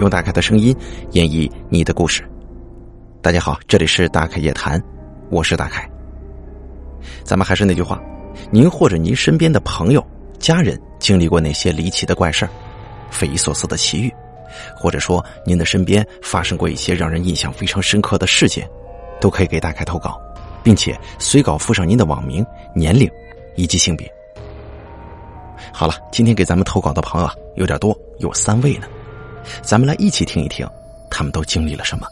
用大凯的声音演绎你的故事。大家好，这里是大凯夜谈，我是大凯。咱们还是那句话，您或者您身边的朋友、家人经历过哪些离奇的怪事儿、匪夷所思的奇遇，或者说您的身边发生过一些让人印象非常深刻的事件，都可以给大凯投稿，并且随稿附上您的网名、年龄以及性别。好了，今天给咱们投稿的朋友啊有点多，有三位呢，咱们来一起听一听，他们都经历了什么。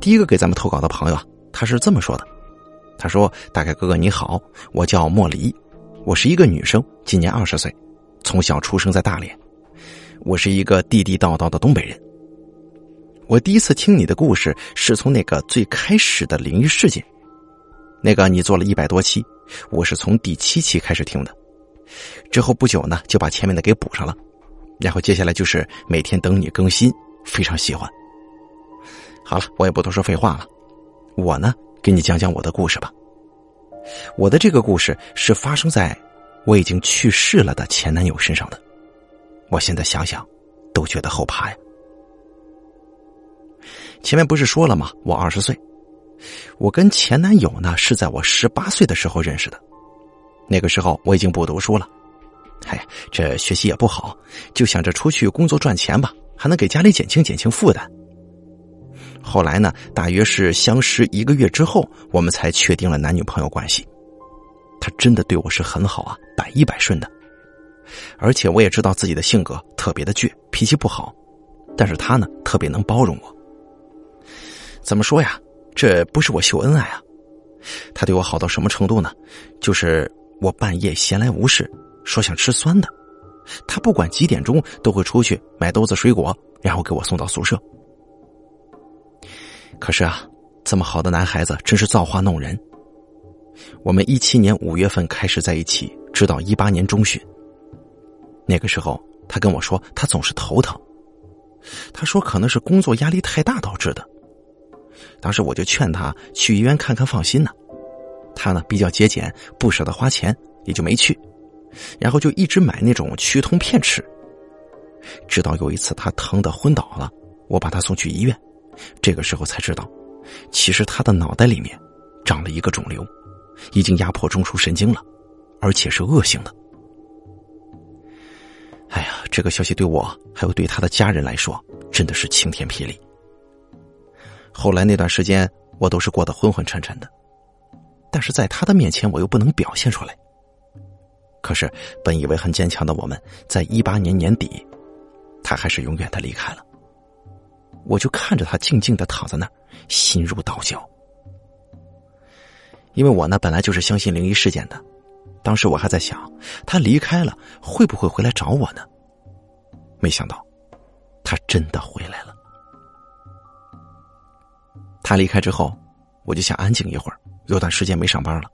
第一个给咱们投稿的朋友啊，他是这么说的：“他说，大概哥哥你好，我叫莫离，我是一个女生，今年二十岁，从小出生在大连，我是一个地地道道的东北人。我第一次听你的故事是从那个最开始的灵异事件。”那个你做了一百多期，我是从第七期开始听的，之后不久呢就把前面的给补上了，然后接下来就是每天等你更新，非常喜欢。好了，我也不多说废话了，我呢给你讲讲我的故事吧。我的这个故事是发生在我已经去世了的前男友身上的，我现在想想都觉得后怕呀。前面不是说了吗？我二十岁。我跟前男友呢是在我十八岁的时候认识的，那个时候我已经不读书了，哎，这学习也不好，就想着出去工作赚钱吧，还能给家里减轻减轻负担。后来呢，大约是相识一个月之后，我们才确定了男女朋友关系。他真的对我是很好啊，百依百顺的，而且我也知道自己的性格特别的倔，脾气不好，但是他呢特别能包容我。怎么说呀？这不是我秀恩爱啊，他对我好到什么程度呢？就是我半夜闲来无事，说想吃酸的，他不管几点钟都会出去买兜子水果，然后给我送到宿舍。可是啊，这么好的男孩子真是造化弄人。我们一七年五月份开始在一起，直到一八年中旬。那个时候，他跟我说他总是头疼，他说可能是工作压力太大导致的。当时我就劝他去医院看看，放心呢。他呢比较节俭，不舍得花钱，也就没去。然后就一直买那种驱痛片吃。直到有一次他疼得昏倒了，我把他送去医院，这个时候才知道，其实他的脑袋里面长了一个肿瘤，已经压迫中枢神经了，而且是恶性的。哎呀，这个消息对我还有对他的家人来说，真的是晴天霹雳。后来那段时间，我都是过得昏昏沉沉的，但是在他的面前，我又不能表现出来。可是，本以为很坚强的我们，在一八年年底，他还是永远的离开了。我就看着他静静的躺在那儿，心如刀绞。因为我呢，本来就是相信灵异事件的，当时我还在想，他离开了会不会回来找我呢？没想到，他真的回来了。他离开之后，我就想安静一会儿。有段时间没上班了，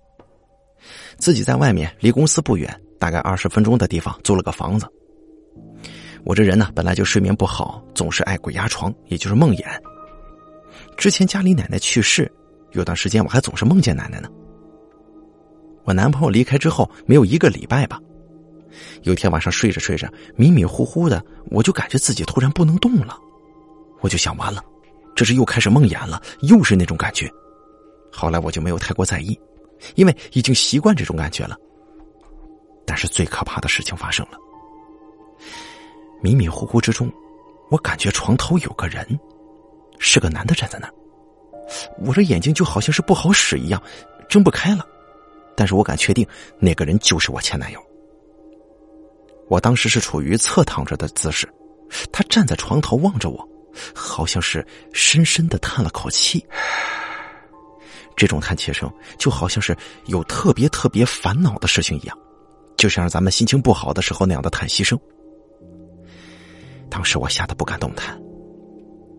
自己在外面离公司不远，大概二十分钟的地方租了个房子。我这人呢，本来就睡眠不好，总是爱鬼压床，也就是梦魇。之前家里奶奶去世，有段时间我还总是梦见奶奶呢。我男朋友离开之后，没有一个礼拜吧，有一天晚上睡着睡着，迷迷糊糊的，我就感觉自己突然不能动了，我就想完了。这是又开始梦魇了，又是那种感觉。后来我就没有太过在意，因为已经习惯这种感觉了。但是最可怕的事情发生了，迷迷糊糊之中，我感觉床头有个人，是个男的站在那儿。我这眼睛就好像是不好使一样，睁不开了。但是我敢确定，那个人就是我前男友。我当时是处于侧躺着的姿势，他站在床头望着我。好像是深深的叹了口气，这种叹气声就好像是有特别特别烦恼的事情一样，就像是咱们心情不好的时候那样的叹息声。当时我吓得不敢动弹，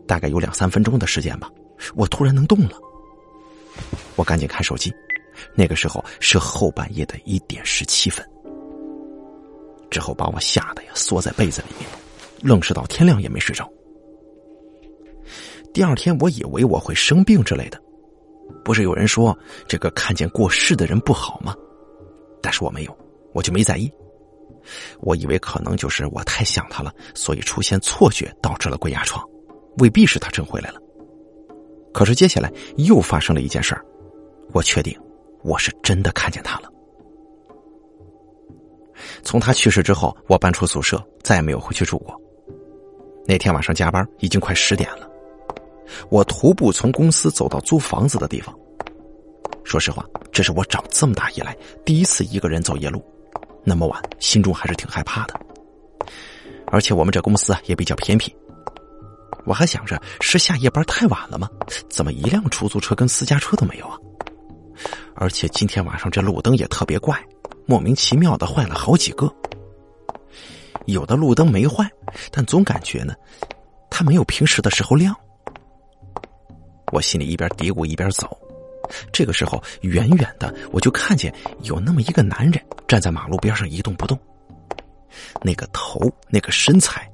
大概有两三分钟的时间吧，我突然能动了，我赶紧看手机，那个时候是后半夜的一点十七分，之后把我吓得呀缩在被子里面，愣是到天亮也没睡着。第二天，我以为我会生病之类的，不是有人说这个看见过世的人不好吗？但是我没有，我就没在意。我以为可能就是我太想他了，所以出现错觉导致了鬼压床，未必是他真回来了。可是接下来又发生了一件事儿，我确定我是真的看见他了。从他去世之后，我搬出宿舍，再也没有回去住过。那天晚上加班，已经快十点了。我徒步从公司走到租房子的地方。说实话，这是我长这么大以来第一次一个人走夜路，那么晚，心中还是挺害怕的。而且我们这公司啊也比较偏僻，我还想着是下夜班太晚了吗？怎么一辆出租车跟私家车都没有啊？而且今天晚上这路灯也特别怪，莫名其妙的坏了好几个。有的路灯没坏，但总感觉呢，它没有平时的时候亮。我心里一边嘀咕一边走，这个时候远远的我就看见有那么一个男人站在马路边上一动不动，那个头那个身材，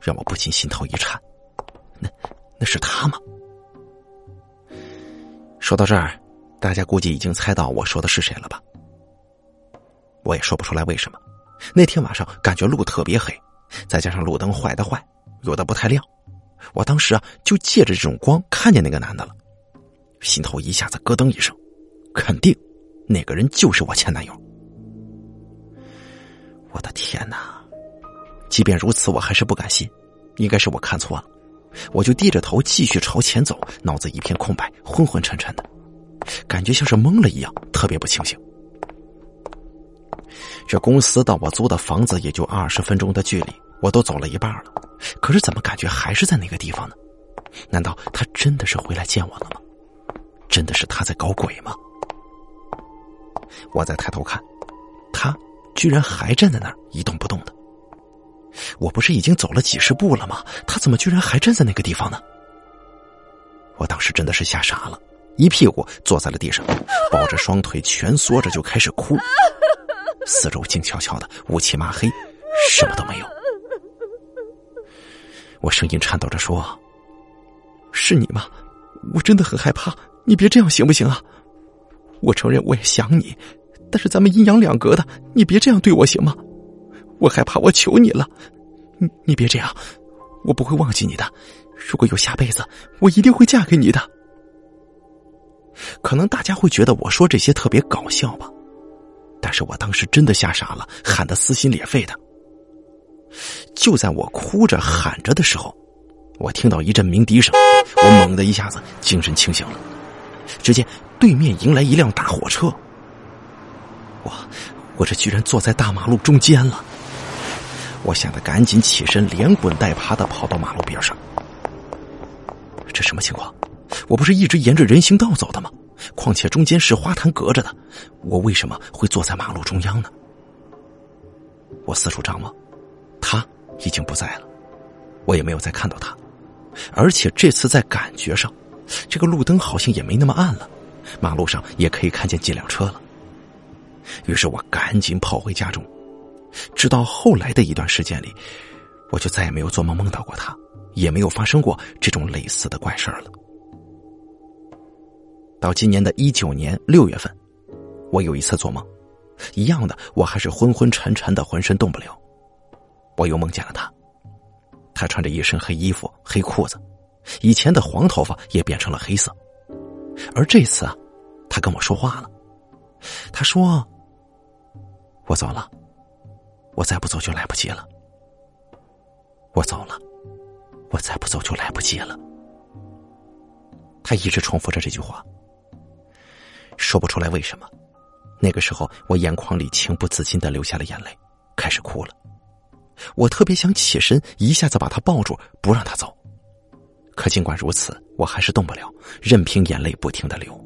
让我不禁心头一颤。那那是他吗？说到这儿，大家估计已经猜到我说的是谁了吧？我也说不出来为什么。那天晚上感觉路特别黑，再加上路灯坏的坏，有的不太亮。我当时啊就借着这种光看见那个男的了，心头一下子咯噔一声，肯定那个人就是我前男友。我的天哪！即便如此，我还是不敢信，应该是我看错了。我就低着头继续朝前走，脑子一片空白，昏昏沉沉的，感觉像是懵了一样，特别不清醒。这公司到我租的房子也就二十分钟的距离，我都走了一半了，可是怎么感觉还是在那个地方呢？难道他真的是回来见我了吗？真的是他在搞鬼吗？我再抬头看，他居然还站在那儿一动不动的。我不是已经走了几十步了吗？他怎么居然还站在那个地方呢？我当时真的是吓傻了，一屁股坐在了地上，抱着双腿蜷缩着就开始哭。四周静悄悄的，乌漆麻黑，什么都没有。我声音颤抖着说：“是你吗？我真的很害怕，你别这样行不行啊？我承认我也想你，但是咱们阴阳两隔的，你别这样对我行吗？我害怕，我求你了，你你别这样，我不会忘记你的。如果有下辈子，我一定会嫁给你的。可能大家会觉得我说这些特别搞笑吧。”但是我当时真的吓傻了，喊得撕心裂肺的。就在我哭着喊着的时候，我听到一阵鸣笛声，我猛的一下子精神清醒了。只见对面迎来一辆大货车，我我这居然坐在大马路中间了！我吓得赶紧起身，连滚带爬的跑到马路边上。这什么情况？我不是一直沿着人行道走的吗？况且中间是花坛隔着的，我为什么会坐在马路中央呢？我四处张望，已经不在了，我也没有再看到他，而且这次在感觉上，这个路灯好像也没那么暗了，马路上也可以看见几辆车了。于是我赶紧跑回家中，直到后来的一段时间里，我就再也没有做梦梦到过他，也没有发生过这种类似的怪事儿了。到今年的一九年六月份，我有一次做梦，一样的，我还是昏昏沉沉的，浑身动不了。我又梦见了他，他穿着一身黑衣服、黑裤子，以前的黄头发也变成了黑色。而这次啊，他跟我说话了，他说：“我走了，我再不走就来不及了。我走了，我再不走就来不及了。”他一直重复着这句话。说不出来为什么，那个时候我眼眶里情不自禁的流下了眼泪，开始哭了。我特别想起身一下子把他抱住，不让他走。可尽管如此，我还是动不了，任凭眼泪不停的流。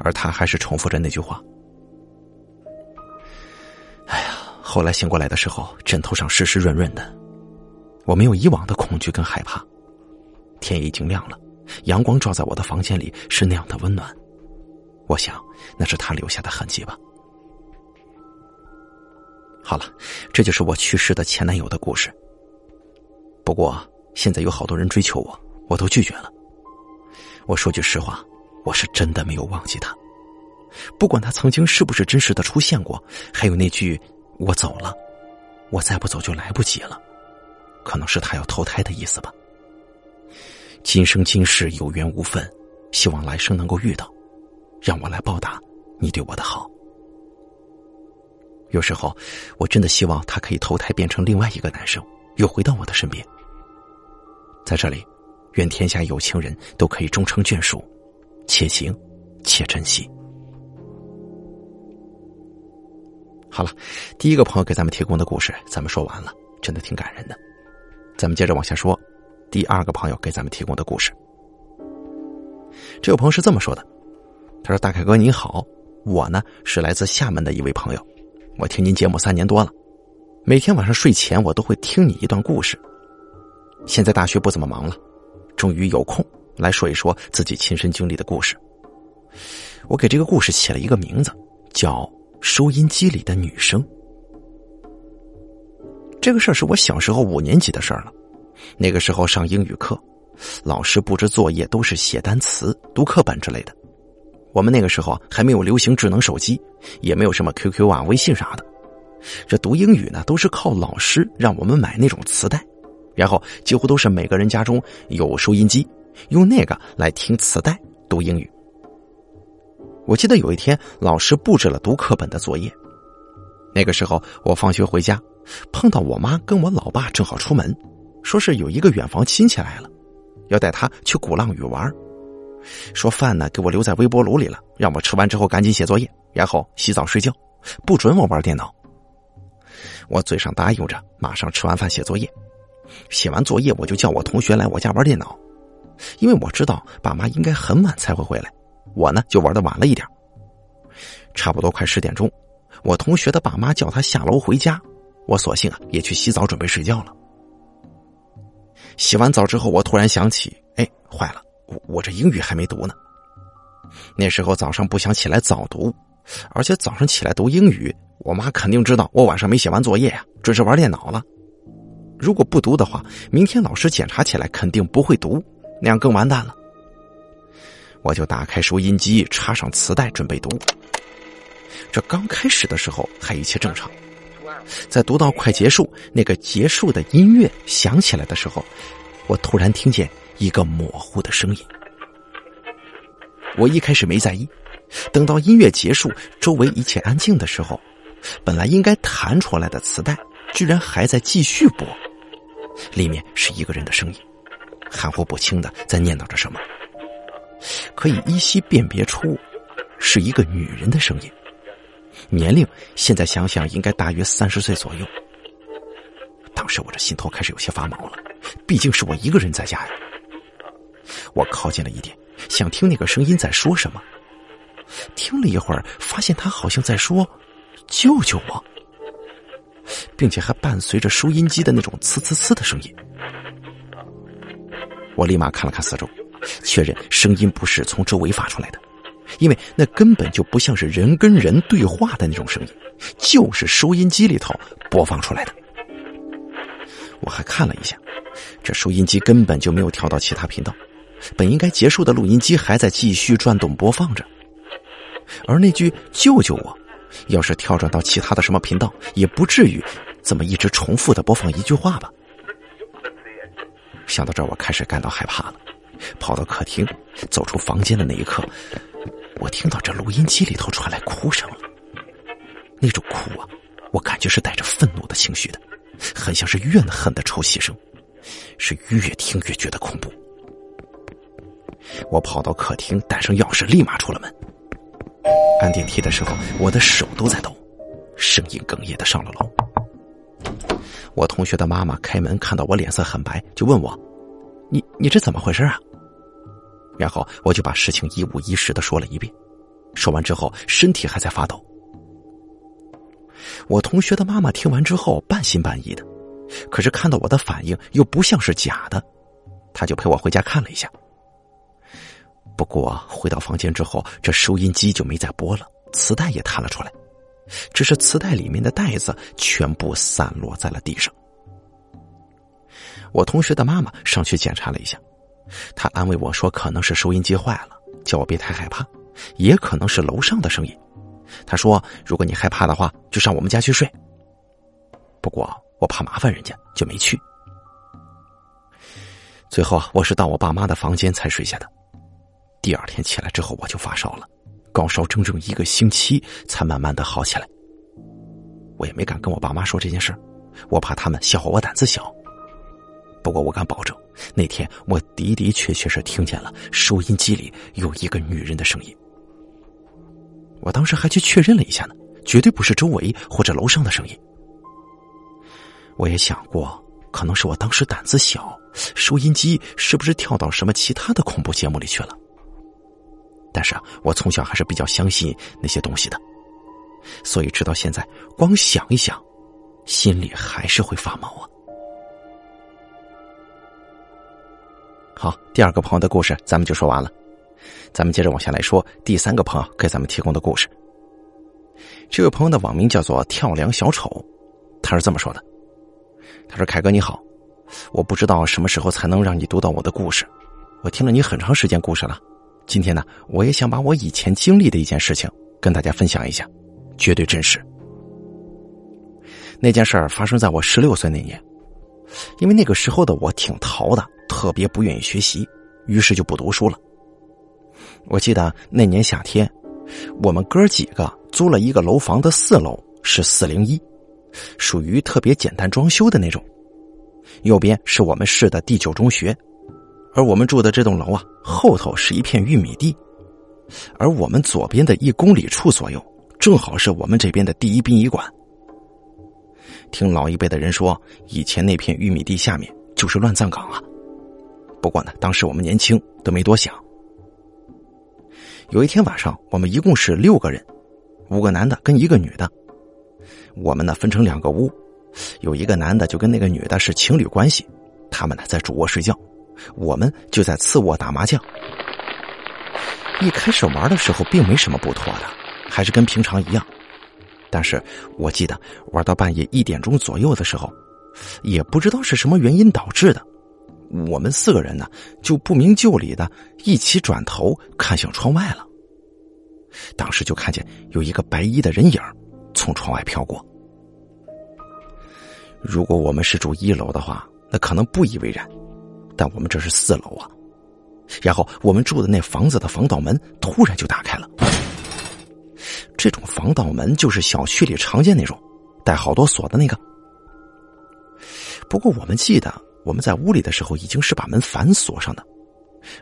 而他还是重复着那句话。哎呀，后来醒过来的时候，枕头上湿湿润润的，我没有以往的恐惧跟害怕。天已经亮了，阳光照在我的房间里，是那样的温暖。我想，那是他留下的痕迹吧。好了，这就是我去世的前男友的故事。不过现在有好多人追求我，我都拒绝了。我说句实话，我是真的没有忘记他。不管他曾经是不是真实的出现过，还有那句“我走了，我再不走就来不及了，可能是他要投胎的意思吧。今生今世有缘无分，希望来生能够遇到，让我来报答你对我的好。有时候，我真的希望他可以投胎变成另外一个男生，又回到我的身边。在这里，愿天下有情人都可以终成眷属，且行且珍惜。好了，第一个朋友给咱们提供的故事，咱们说完了，真的挺感人的。咱们接着往下说，第二个朋友给咱们提供的故事。这位朋友是这么说的：“他说，大凯哥你好，我呢是来自厦门的一位朋友，我听您节目三年多了，每天晚上睡前我都会听你一段故事。现在大学不怎么忙了，终于有空来说一说自己亲身经历的故事。我给这个故事起了一个名字，叫。”收音机里的女生，这个事儿是我小时候五年级的事儿了。那个时候上英语课，老师布置作业都是写单词、读课本之类的。我们那个时候还没有流行智能手机，也没有什么 QQ 啊、微信啥的。这读英语呢，都是靠老师让我们买那种磁带，然后几乎都是每个人家中有收音机，用那个来听磁带读英语。我记得有一天，老师布置了读课本的作业。那个时候，我放学回家，碰到我妈跟我老爸正好出门，说是有一个远房亲戚来了，要带他去鼓浪屿玩。说饭呢给我留在微波炉里了，让我吃完之后赶紧写作业，然后洗澡睡觉，不准我玩电脑。我嘴上答应着，马上吃完饭写作业。写完作业，我就叫我同学来我家玩电脑，因为我知道爸妈应该很晚才会回来。我呢就玩的晚了一点，差不多快十点钟，我同学的爸妈叫他下楼回家，我索性啊也去洗澡准备睡觉了。洗完澡之后，我突然想起，哎，坏了，我这英语还没读呢。那时候早上不想起来早读，而且早上起来读英语，我妈肯定知道我晚上没写完作业呀，准是玩电脑了。如果不读的话，明天老师检查起来肯定不会读，那样更完蛋了。我就打开收音机，插上磁带，准备读。这刚开始的时候还一切正常，在读到快结束，那个结束的音乐响起来的时候，我突然听见一个模糊的声音。我一开始没在意，等到音乐结束，周围一切安静的时候，本来应该弹出来的磁带居然还在继续播，里面是一个人的声音，含糊不清的在念叨着什么。可以依稀辨别出，是一个女人的声音，年龄现在想想应该大约三十岁左右。当时我这心头开始有些发毛了，毕竟是我一个人在家呀。我靠近了一点，想听那个声音在说什么。听了一会儿，发现他好像在说“救救我”，并且还伴随着收音机的那种“呲呲呲”的声音。我立马看了看四周。确认声音不是从周围发出来的，因为那根本就不像是人跟人对话的那种声音，就是收音机里头播放出来的。我还看了一下，这收音机根本就没有调到其他频道，本应该结束的录音机还在继续转动播放着。而那句“救救我”，要是跳转到其他的什么频道，也不至于这么一直重复的播放一句话吧。想到这儿，我开始感到害怕了。跑到客厅，走出房间的那一刻，我听到这录音机里头传来哭声。那种哭啊，我感觉是带着愤怒的情绪的，很像是怨恨的抽泣声，是越听越觉得恐怖。我跑到客厅，带上钥匙，立马出了门。按电梯的时候，我的手都在抖，声音哽咽的上了楼。我同学的妈妈开门，看到我脸色很白，就问我。你你这怎么回事啊？然后我就把事情一五一十的说了一遍，说完之后身体还在发抖。我同学的妈妈听完之后半信半疑的，可是看到我的反应又不像是假的，他就陪我回家看了一下。不过回到房间之后，这收音机就没再播了，磁带也弹了出来，只是磁带里面的袋子全部散落在了地上。我同学的妈妈上去检查了一下，她安慰我说：“可能是收音机坏了，叫我别太害怕，也可能是楼上的声音。”她说：“如果你害怕的话，就上我们家去睡。”不过我怕麻烦人家，就没去。最后，我是到我爸妈的房间才睡下的。第二天起来之后，我就发烧了，高烧整整一个星期才慢慢的好起来。我也没敢跟我爸妈说这件事我怕他们笑话我胆子小。不过我敢保证，那天我的的确确是听见了收音机里有一个女人的声音。我当时还去确认了一下呢，绝对不是周围或者楼上的声音。我也想过，可能是我当时胆子小，收音机是不是跳到什么其他的恐怖节目里去了？但是啊，我从小还是比较相信那些东西的，所以直到现在，光想一想，心里还是会发毛啊。好，第二个朋友的故事咱们就说完了，咱们接着往下来说第三个朋友给咱们提供的故事。这位朋友的网名叫做跳梁小丑，他是这么说的：“他说凯哥你好，我不知道什么时候才能让你读到我的故事，我听了你很长时间故事了，今天呢，我也想把我以前经历的一件事情跟大家分享一下，绝对真实。那件事儿发生在我十六岁那年。”因为那个时候的我挺淘的，特别不愿意学习，于是就不读书了。我记得那年夏天，我们哥几个租了一个楼房的四楼，是四零一，属于特别简单装修的那种。右边是我们市的第九中学，而我们住的这栋楼啊，后头是一片玉米地，而我们左边的一公里处左右，正好是我们这边的第一殡仪馆。听老一辈的人说，以前那片玉米地下面就是乱葬岗啊。不过呢，当时我们年轻，都没多想。有一天晚上，我们一共是六个人，五个男的跟一个女的。我们呢分成两个屋，有一个男的就跟那个女的是情侣关系，他们呢在主卧睡觉，我们就在次卧打麻将。一开始玩的时候并没什么不妥的，还是跟平常一样。但是我记得玩到半夜一点钟左右的时候，也不知道是什么原因导致的，我们四个人呢就不明就里的一起转头看向窗外了。当时就看见有一个白衣的人影从窗外飘过。如果我们是住一楼的话，那可能不以为然，但我们这是四楼啊。然后我们住的那房子的防盗门突然就打开了。这种防盗门就是小区里常见那种，带好多锁的那个。不过我们记得我们在屋里的时候已经是把门反锁上的，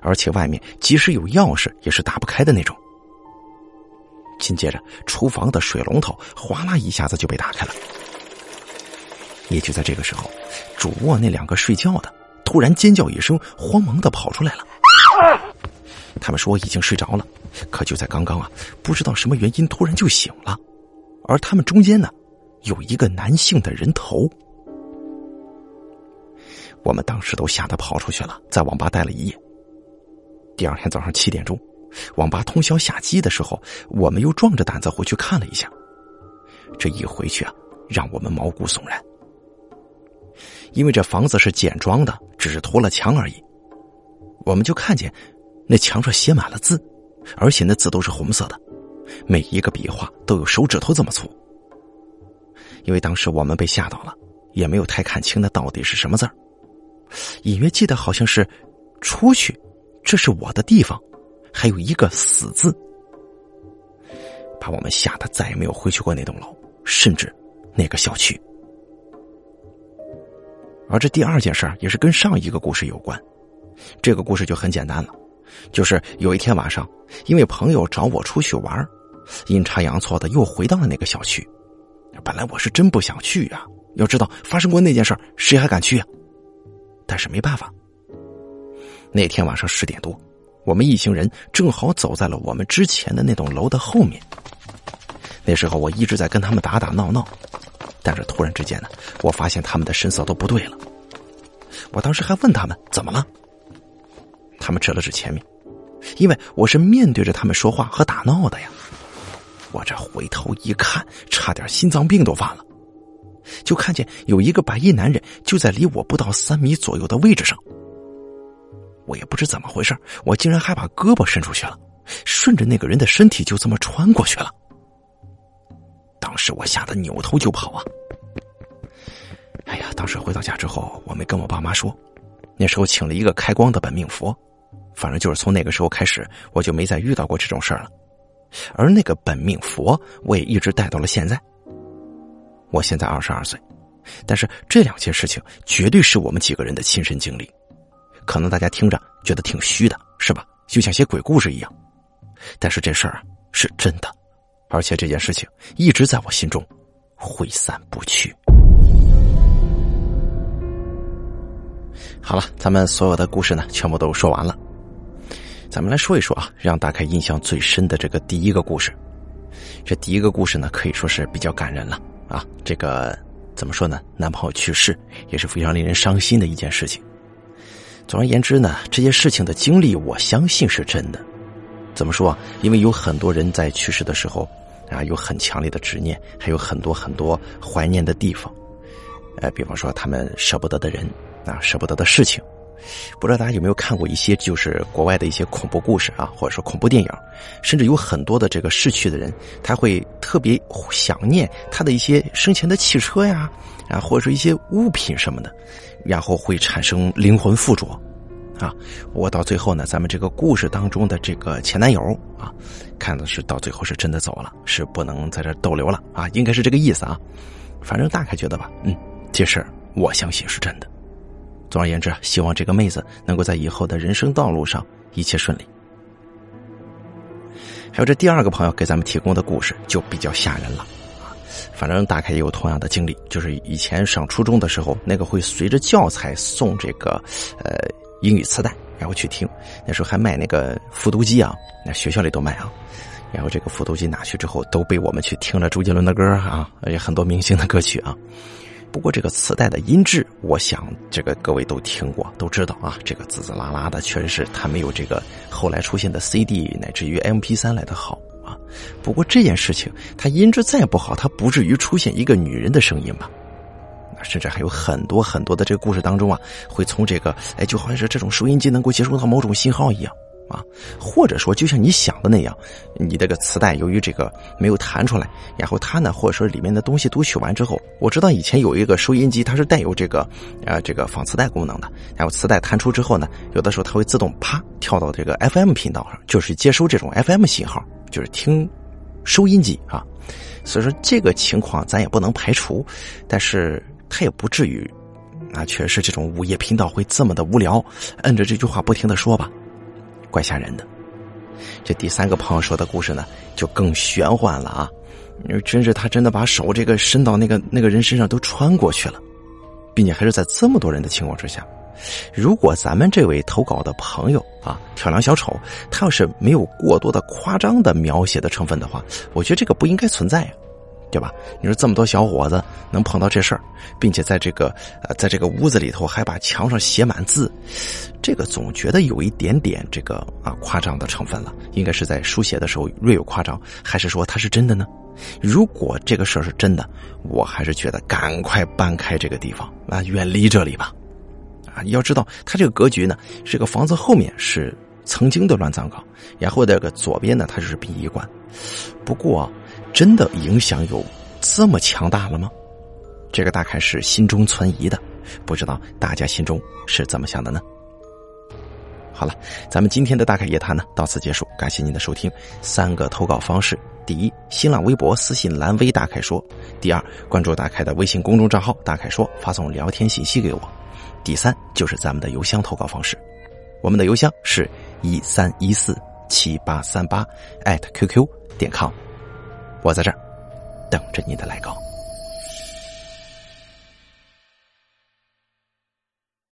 而且外面即使有钥匙也是打不开的那种。紧接着，厨房的水龙头哗啦一下子就被打开了。也就在这个时候，主卧那两个睡觉的突然尖叫一声，慌忙的跑出来了。他们说已经睡着了。可就在刚刚啊，不知道什么原因突然就醒了，而他们中间呢，有一个男性的人头。我们当时都吓得跑出去了，在网吧待了一夜。第二天早上七点钟，网吧通宵下机的时候，我们又壮着胆子回去看了一下。这一回去啊，让我们毛骨悚然，因为这房子是简装的，只是涂了墙而已。我们就看见那墙上写满了字。而且那字都是红色的，每一个笔画都有手指头这么粗。因为当时我们被吓到了，也没有太看清那到底是什么字儿，隐约记得好像是“出去”，这是我的地方，还有一个“死”字，把我们吓得再也没有回去过那栋楼，甚至那个小区。而这第二件事也是跟上一个故事有关，这个故事就很简单了。就是有一天晚上，因为朋友找我出去玩，阴差阳错的又回到了那个小区。本来我是真不想去呀，要知道发生过那件事谁还敢去啊？但是没办法。那天晚上十点多，我们一行人正好走在了我们之前的那栋楼的后面。那时候我一直在跟他们打打闹闹，但是突然之间呢，我发现他们的神色都不对了。我当时还问他们怎么了。他们指了指前面，因为我是面对着他们说话和打闹的呀。我这回头一看，差点心脏病都犯了。就看见有一个白衣男人就在离我不到三米左右的位置上。我也不知怎么回事，我竟然还把胳膊伸出去了，顺着那个人的身体就这么穿过去了。当时我吓得扭头就跑啊！哎呀，当时回到家之后，我没跟我爸妈说。那时候请了一个开光的本命佛，反正就是从那个时候开始，我就没再遇到过这种事儿了。而那个本命佛，我也一直带到了现在。我现在二十二岁，但是这两件事情绝对是我们几个人的亲身经历。可能大家听着觉得挺虚的，是吧？就像写鬼故事一样。但是这事儿是真的，而且这件事情一直在我心中挥散不去。好了，咱们所有的故事呢，全部都说完了。咱们来说一说啊，让大开印象最深的这个第一个故事。这第一个故事呢，可以说是比较感人了啊。这个怎么说呢？男朋友去世也是非常令人伤心的一件事情。总而言之呢，这些事情的经历，我相信是真的。怎么说啊？因为有很多人在去世的时候啊，有很强烈的执念，还有很多很多怀念的地方。呃，比方说他们舍不得的人啊，舍不得的事情。不知道大家有没有看过一些就是国外的一些恐怖故事啊，或者说恐怖电影，甚至有很多的这个逝去的人，他会特别想念他的一些生前的汽车呀，啊，或者说一些物品什么的，然后会产生灵魂附着。啊，我到最后呢，咱们这个故事当中的这个前男友啊，看的是到最后是真的走了，是不能在这逗留了啊，应该是这个意思啊。反正大概觉得吧，嗯，这事儿我相信是真的。总而言之，希望这个妹子能够在以后的人生道路上一切顺利。还有这第二个朋友给咱们提供的故事就比较吓人了啊，反正大概也有同样的经历，就是以前上初中的时候，那个会随着教材送这个呃。英语磁带，然后去听。那时候还卖那个复读机啊，那学校里都卖啊。然后这个复读机拿去之后，都被我们去听了周杰伦的歌啊，而且很多明星的歌曲啊。不过这个磁带的音质，我想这个各位都听过，都知道啊。这个滋滋啦啦的，确实是它没有这个后来出现的 CD 乃至于 MP 三来的好啊。不过这件事情，它音质再不好，它不至于出现一个女人的声音吧？甚至还有很多很多的这个故事当中啊，会从这个哎，就好像是这种收音机能够接收到某种信号一样啊，或者说就像你想的那样，你这个磁带由于这个没有弹出来，然后它呢，或者说里面的东西读取完之后，我知道以前有一个收音机，它是带有这个啊这个放磁带功能的，然后磁带弹出之后呢，有的时候它会自动啪跳到这个 FM 频道上，就是接收这种 FM 信号，就是听收音机啊，所以说这个情况咱也不能排除，但是。他也不至于，啊，确实这种午夜频道会这么的无聊，摁着这句话不停的说吧，怪吓人的。这第三个朋友说的故事呢，就更玄幻了啊！真是他真的把手这个伸到那个那个人身上都穿过去了，并且还是在这么多人的情况之下。如果咱们这位投稿的朋友啊，跳梁小丑，他要是没有过多的夸张的描写的成分的话，我觉得这个不应该存在呀。对吧？你说这么多小伙子能碰到这事儿，并且在这个呃，在这个屋子里头还把墙上写满字，这个总觉得有一点点这个啊夸张的成分了。应该是在书写的时候略有夸张，还是说他是真的呢？如果这个事儿是真的，我还是觉得赶快搬开这个地方啊，远离这里吧。啊，你要知道他这个格局呢，这个房子后面是曾经的乱葬岗，然后这个左边呢，它就是殡仪馆。不过。真的影响有这么强大了吗？这个大概是心中存疑的，不知道大家心中是怎么想的呢？好了，咱们今天的大开夜谈呢到此结束，感谢您的收听。三个投稿方式：第一，新浪微博私信蓝微大开说；第二，关注大开的微信公众账号大开说，发送聊天信息给我；第三，就是咱们的邮箱投稿方式，我们的邮箱是一三一四七八三八艾特 QQ 点 com。我在这儿，等着你的来稿。